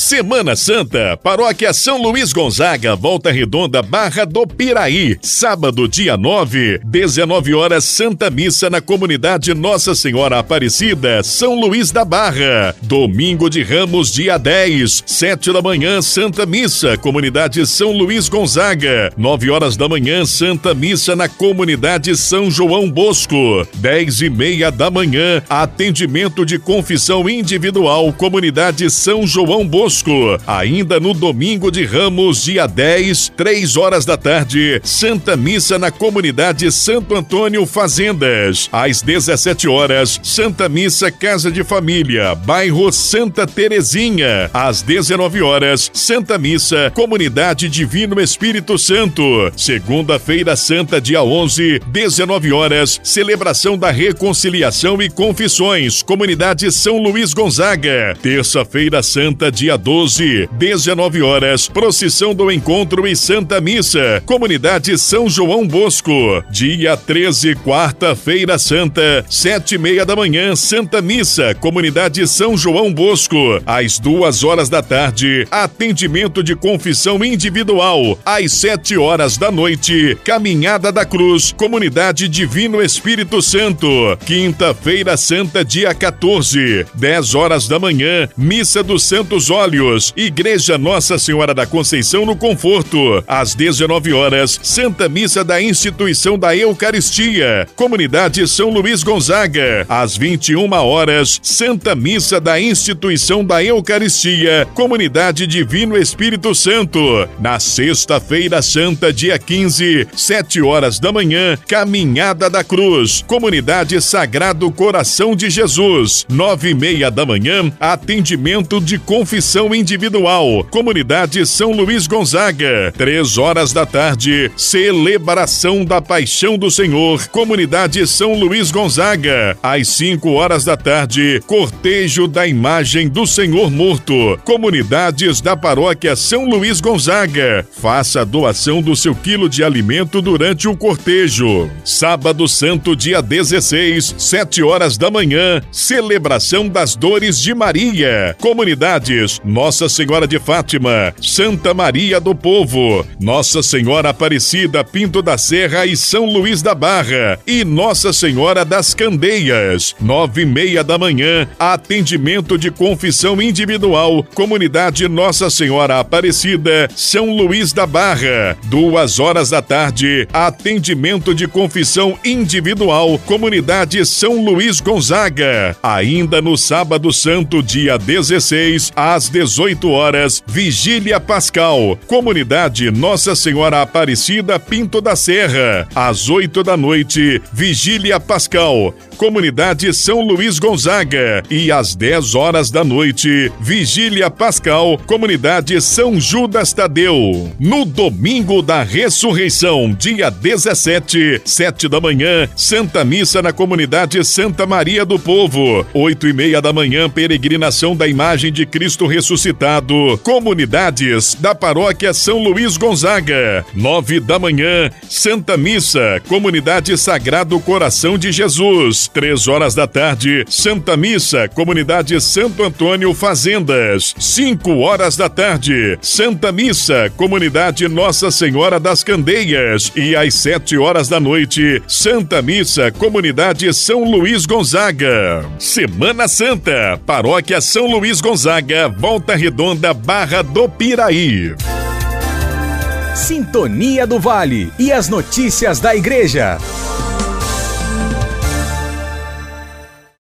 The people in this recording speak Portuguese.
Semana Santa, Paróquia São Luís Gonzaga, Volta Redonda, Barra do Piraí. Sábado, dia 9, 19 horas, Santa Missa na comunidade Nossa Senhora Aparecida, São Luís da Barra. Domingo de Ramos, dia 10, 7 da manhã, Santa Missa, comunidade São Luís Gonzaga. 9 horas da manhã, Santa Missa na comunidade São João Bosco. 10 e meia da manhã, atendimento de confissão individual, comunidade São João Bosco. Ainda no domingo de Ramos, dia 10, 3 horas da tarde, Santa Missa na comunidade Santo Antônio Fazendas. Às 17 horas, Santa Missa Casa de Família, bairro Santa Terezinha. Às 19 horas, Santa Missa Comunidade Divino Espírito Santo. Segunda-feira Santa, dia 11, 19 horas, celebração da reconciliação e confissões, comunidade São Luís Gonzaga. Terça-feira Santa, dia 12, 19 horas, procissão do encontro e Santa Missa, comunidade São João Bosco. Dia 13, quarta-feira santa, sete e meia da manhã, Santa Missa, comunidade São João Bosco. Às duas horas da tarde, atendimento de confissão individual. Às sete horas da noite, caminhada da cruz, comunidade Divino Espírito Santo. Quinta-feira santa, dia 14, 10 horas da manhã, missa dos Santos Olhos Igreja Nossa Senhora da Conceição no Conforto. Às 19 horas, Santa Missa da Instituição da Eucaristia, Comunidade São Luís Gonzaga. Às 21 horas, Santa Missa da Instituição da Eucaristia, Comunidade Divino Espírito Santo. Na sexta-feira santa, dia 15, 7 horas da manhã, Caminhada da Cruz, Comunidade Sagrado Coração de Jesus. Nove e meia da manhã, atendimento de confissão individual. Comunidade São Luís Gonzaga. Três horas da tarde, celebração da Paixão do Senhor. Comunidade São Luís Gonzaga. Às cinco horas da tarde, cortejo da imagem do Senhor morto. Comunidades da Paróquia São Luís Gonzaga. Faça a doação do seu quilo de alimento durante o cortejo. Sábado Santo, dia 16, sete horas da manhã, celebração das dores de Maria. Comunidades nossa Senhora de Fátima, Santa Maria do Povo, Nossa Senhora Aparecida Pinto da Serra e São Luís da Barra e Nossa Senhora das Candeias. Nove e meia da manhã, atendimento de confissão individual, Comunidade Nossa Senhora Aparecida, São Luís da Barra. Duas horas da tarde, atendimento de confissão individual, Comunidade São Luís Gonzaga. Ainda no sábado santo, dia 16, às 18 horas, Vigília Pascal, Comunidade Nossa Senhora Aparecida Pinto da Serra. Às 8 da noite, Vigília Pascal, Comunidade São Luís Gonzaga. E às 10 horas da noite, Vigília Pascal, Comunidade São Judas Tadeu. No domingo da ressurreição, dia 17, 7 da manhã, Santa Missa na Comunidade Santa Maria do Povo. 8 e meia da manhã, peregrinação da imagem de Cristo ressuscitado. Comunidades da Paróquia São Luís Gonzaga. 9 da manhã, Santa Missa, Comunidade Sagrado Coração de Jesus. 3 horas da tarde, Santa Missa, Comunidade Santo Antônio Fazendas. 5 horas da tarde, Santa Missa, Comunidade Nossa Senhora das Candeias. E às 7 horas da noite, Santa Missa, Comunidade São Luís Gonzaga. Semana Santa, Paróquia São Luís Gonzaga, Volta Redonda, Barra do Piraí. Sintonia do Vale e as notícias da Igreja.